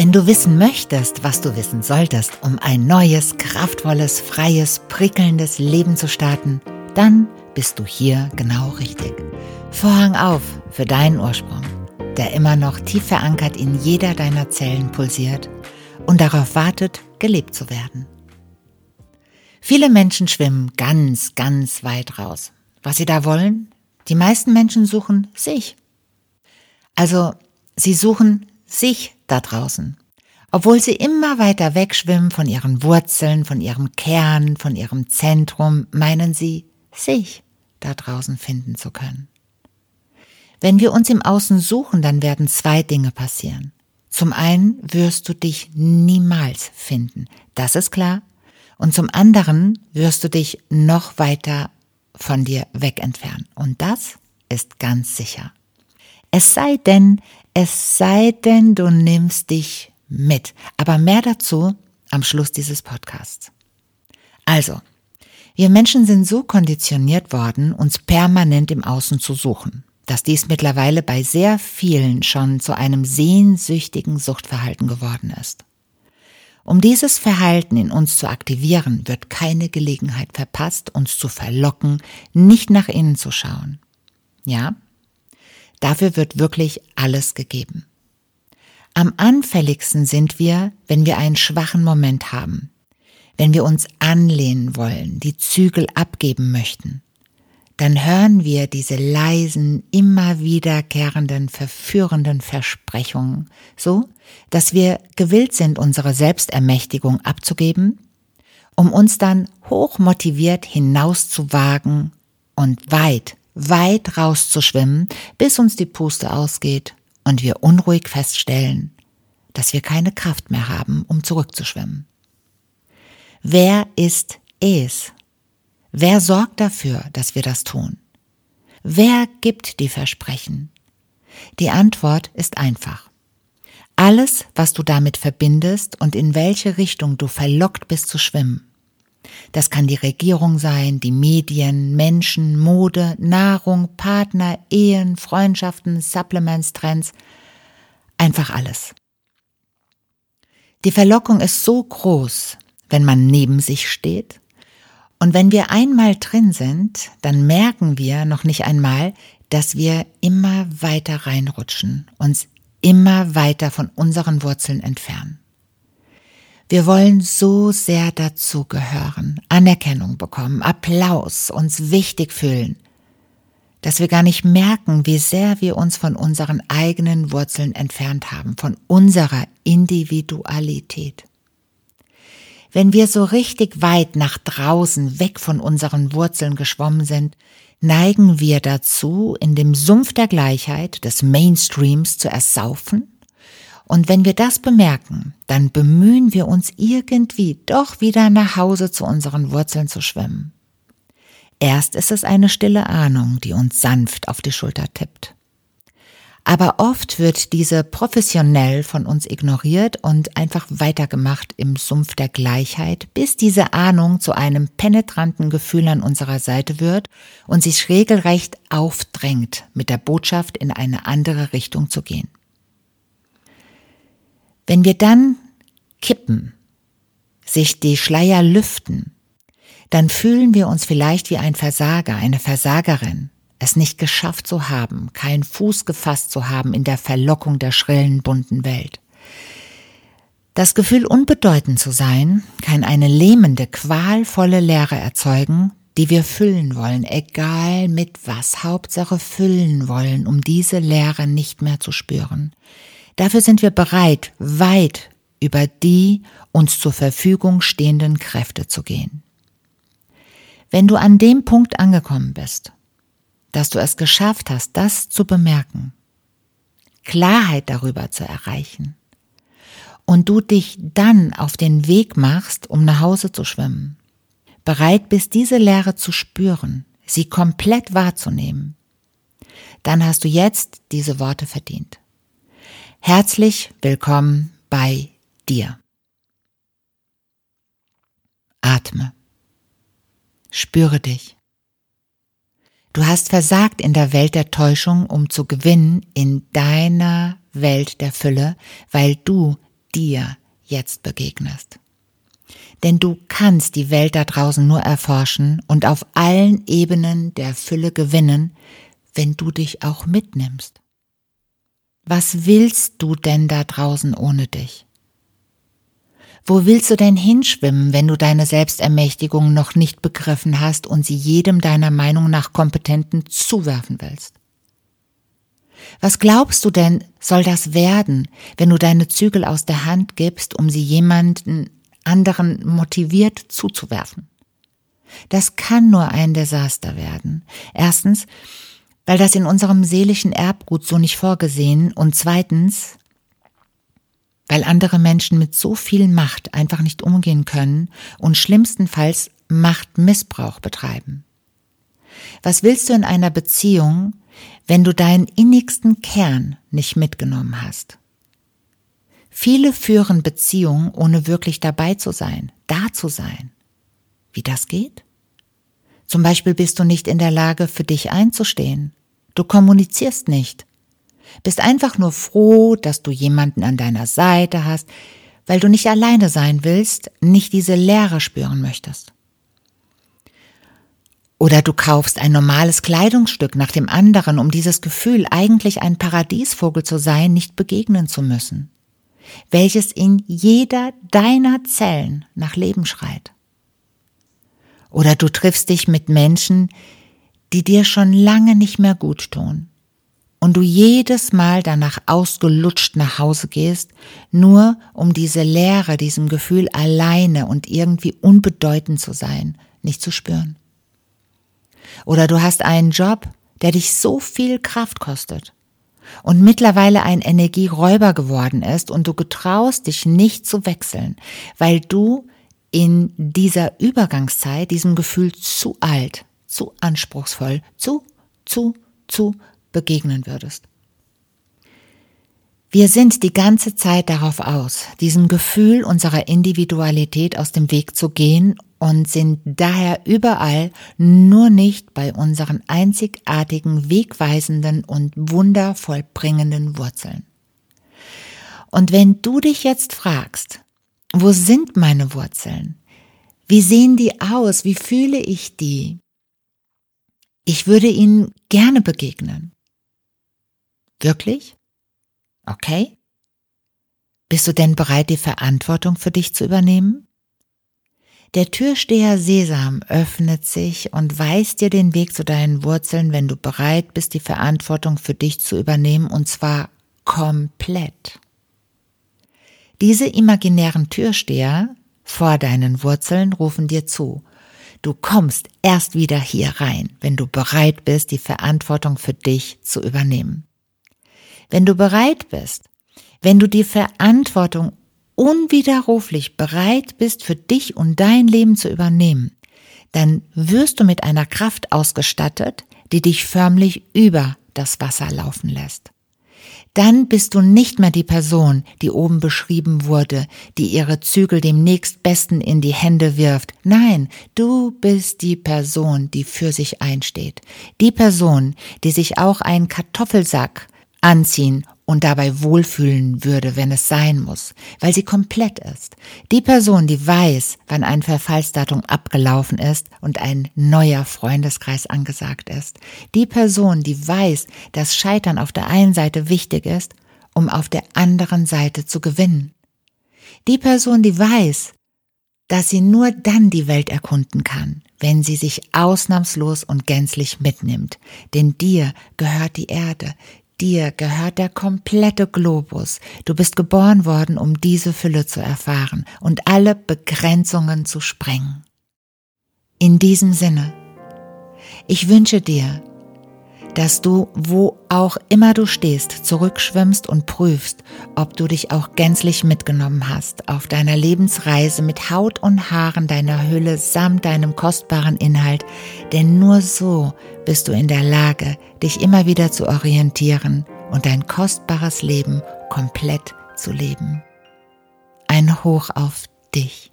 Wenn du wissen möchtest, was du wissen solltest, um ein neues, kraftvolles, freies, prickelndes Leben zu starten, dann bist du hier genau richtig. Vorhang auf für deinen Ursprung, der immer noch tief verankert in jeder deiner Zellen pulsiert und darauf wartet, gelebt zu werden. Viele Menschen schwimmen ganz, ganz weit raus. Was sie da wollen? Die meisten Menschen suchen sich. Also, sie suchen sich da draußen. Obwohl sie immer weiter wegschwimmen von ihren Wurzeln, von ihrem Kern, von ihrem Zentrum, meinen sie, sich da draußen finden zu können. Wenn wir uns im Außen suchen, dann werden zwei Dinge passieren. Zum einen wirst du dich niemals finden, das ist klar, und zum anderen wirst du dich noch weiter von dir weg entfernen, und das ist ganz sicher. Es sei denn, es sei denn, du nimmst dich mit. Aber mehr dazu am Schluss dieses Podcasts. Also, wir Menschen sind so konditioniert worden, uns permanent im Außen zu suchen, dass dies mittlerweile bei sehr vielen schon zu einem sehnsüchtigen Suchtverhalten geworden ist. Um dieses Verhalten in uns zu aktivieren, wird keine Gelegenheit verpasst, uns zu verlocken, nicht nach innen zu schauen. Ja, Dafür wird wirklich alles gegeben. Am anfälligsten sind wir, wenn wir einen schwachen Moment haben, wenn wir uns anlehnen wollen, die Zügel abgeben möchten. Dann hören wir diese leisen, immer wiederkehrenden, verführenden Versprechungen, so, dass wir gewillt sind, unsere Selbstermächtigung abzugeben, um uns dann hochmotiviert hinauszuwagen und weit weit rauszuschwimmen, bis uns die Puste ausgeht und wir unruhig feststellen, dass wir keine Kraft mehr haben, um zurückzuschwimmen. Wer ist es? Wer sorgt dafür, dass wir das tun? Wer gibt die Versprechen? Die Antwort ist einfach. Alles, was du damit verbindest und in welche Richtung du verlockt bist zu schwimmen, das kann die Regierung sein, die Medien, Menschen, Mode, Nahrung, Partner, Ehen, Freundschaften, Supplements, Trends, einfach alles. Die Verlockung ist so groß, wenn man neben sich steht. Und wenn wir einmal drin sind, dann merken wir noch nicht einmal, dass wir immer weiter reinrutschen, uns immer weiter von unseren Wurzeln entfernen. Wir wollen so sehr dazugehören, Anerkennung bekommen, Applaus, uns wichtig fühlen, dass wir gar nicht merken, wie sehr wir uns von unseren eigenen Wurzeln entfernt haben, von unserer Individualität. Wenn wir so richtig weit nach draußen weg von unseren Wurzeln geschwommen sind, neigen wir dazu, in dem Sumpf der Gleichheit des Mainstreams zu ersaufen und wenn wir das bemerken, dann bemühen wir uns irgendwie doch wieder nach Hause zu unseren Wurzeln zu schwimmen. Erst ist es eine stille Ahnung, die uns sanft auf die Schulter tippt. Aber oft wird diese professionell von uns ignoriert und einfach weitergemacht im Sumpf der Gleichheit, bis diese Ahnung zu einem penetranten Gefühl an unserer Seite wird und sich regelrecht aufdrängt, mit der Botschaft in eine andere Richtung zu gehen. Wenn wir dann kippen, sich die Schleier lüften, dann fühlen wir uns vielleicht wie ein Versager, eine Versagerin, es nicht geschafft zu haben, keinen Fuß gefasst zu haben in der Verlockung der schrillen, bunten Welt. Das Gefühl, unbedeutend zu sein, kann eine lähmende, qualvolle Leere erzeugen, die wir füllen wollen, egal mit was, Hauptsache füllen wollen, um diese Leere nicht mehr zu spüren. Dafür sind wir bereit, weit über die uns zur Verfügung stehenden Kräfte zu gehen. Wenn du an dem Punkt angekommen bist, dass du es geschafft hast, das zu bemerken, Klarheit darüber zu erreichen, und du dich dann auf den Weg machst, um nach Hause zu schwimmen, bereit bist, diese Leere zu spüren, sie komplett wahrzunehmen, dann hast du jetzt diese Worte verdient. Herzlich willkommen bei dir. Atme. Spüre dich. Du hast versagt in der Welt der Täuschung, um zu gewinnen in deiner Welt der Fülle, weil du dir jetzt begegnest. Denn du kannst die Welt da draußen nur erforschen und auf allen Ebenen der Fülle gewinnen, wenn du dich auch mitnimmst. Was willst du denn da draußen ohne dich? Wo willst du denn hinschwimmen, wenn du deine Selbstermächtigung noch nicht begriffen hast und sie jedem deiner Meinung nach Kompetenten zuwerfen willst? Was glaubst du denn, soll das werden, wenn du deine Zügel aus der Hand gibst, um sie jemanden anderen motiviert zuzuwerfen? Das kann nur ein Desaster werden. Erstens, weil das in unserem seelischen Erbgut so nicht vorgesehen und zweitens, weil andere Menschen mit so viel Macht einfach nicht umgehen können und schlimmstenfalls Machtmissbrauch betreiben. Was willst du in einer Beziehung, wenn du deinen innigsten Kern nicht mitgenommen hast? Viele führen Beziehungen, ohne wirklich dabei zu sein, da zu sein. Wie das geht? Zum Beispiel bist du nicht in der Lage, für dich einzustehen. Du kommunizierst nicht. Bist einfach nur froh, dass du jemanden an deiner Seite hast, weil du nicht alleine sein willst, nicht diese Leere spüren möchtest. Oder du kaufst ein normales Kleidungsstück nach dem anderen, um dieses Gefühl, eigentlich ein Paradiesvogel zu sein, nicht begegnen zu müssen, welches in jeder deiner Zellen nach Leben schreit. Oder du triffst dich mit Menschen, die dir schon lange nicht mehr gut tun, und du jedes Mal danach ausgelutscht nach Hause gehst, nur um diese Leere, diesem Gefühl alleine und irgendwie unbedeutend zu sein, nicht zu spüren. Oder du hast einen Job, der dich so viel Kraft kostet und mittlerweile ein Energieräuber geworden ist und du getraust dich nicht zu wechseln, weil du in dieser Übergangszeit diesem Gefühl zu alt, zu anspruchsvoll, zu, zu, zu begegnen würdest. Wir sind die ganze Zeit darauf aus, diesem Gefühl unserer Individualität aus dem Weg zu gehen und sind daher überall, nur nicht bei unseren einzigartigen, wegweisenden und wundervollbringenden Wurzeln. Und wenn du dich jetzt fragst, wo sind meine Wurzeln? Wie sehen die aus? Wie fühle ich die? Ich würde ihnen gerne begegnen. Wirklich? Okay. Bist du denn bereit, die Verantwortung für dich zu übernehmen? Der Türsteher Sesam öffnet sich und weist dir den Weg zu deinen Wurzeln, wenn du bereit bist, die Verantwortung für dich zu übernehmen, und zwar komplett. Diese imaginären Türsteher vor deinen Wurzeln rufen dir zu. Du kommst erst wieder hier rein, wenn du bereit bist, die Verantwortung für dich zu übernehmen. Wenn du bereit bist, wenn du die Verantwortung unwiderruflich bereit bist, für dich und dein Leben zu übernehmen, dann wirst du mit einer Kraft ausgestattet, die dich förmlich über das Wasser laufen lässt. Dann bist du nicht mehr die Person, die oben beschrieben wurde, die ihre Zügel dem nächstbesten in die Hände wirft. Nein, du bist die Person, die für sich einsteht. Die Person, die sich auch einen Kartoffelsack anziehen und dabei wohlfühlen würde, wenn es sein muss, weil sie komplett ist. Die Person, die weiß, wann ein Verfallsdatum abgelaufen ist und ein neuer Freundeskreis angesagt ist. Die Person, die weiß, dass Scheitern auf der einen Seite wichtig ist, um auf der anderen Seite zu gewinnen. Die Person, die weiß, dass sie nur dann die Welt erkunden kann, wenn sie sich ausnahmslos und gänzlich mitnimmt. Denn dir gehört die Erde, Dir gehört der komplette Globus. Du bist geboren worden, um diese Fülle zu erfahren und alle Begrenzungen zu sprengen. In diesem Sinne, ich wünsche dir, dass du, wo auch immer du stehst, zurückschwimmst und prüfst, ob du dich auch gänzlich mitgenommen hast auf deiner Lebensreise mit Haut und Haaren deiner Hülle samt deinem kostbaren Inhalt, denn nur so bist du in der Lage, dich immer wieder zu orientieren und dein kostbares Leben komplett zu leben. Ein Hoch auf dich.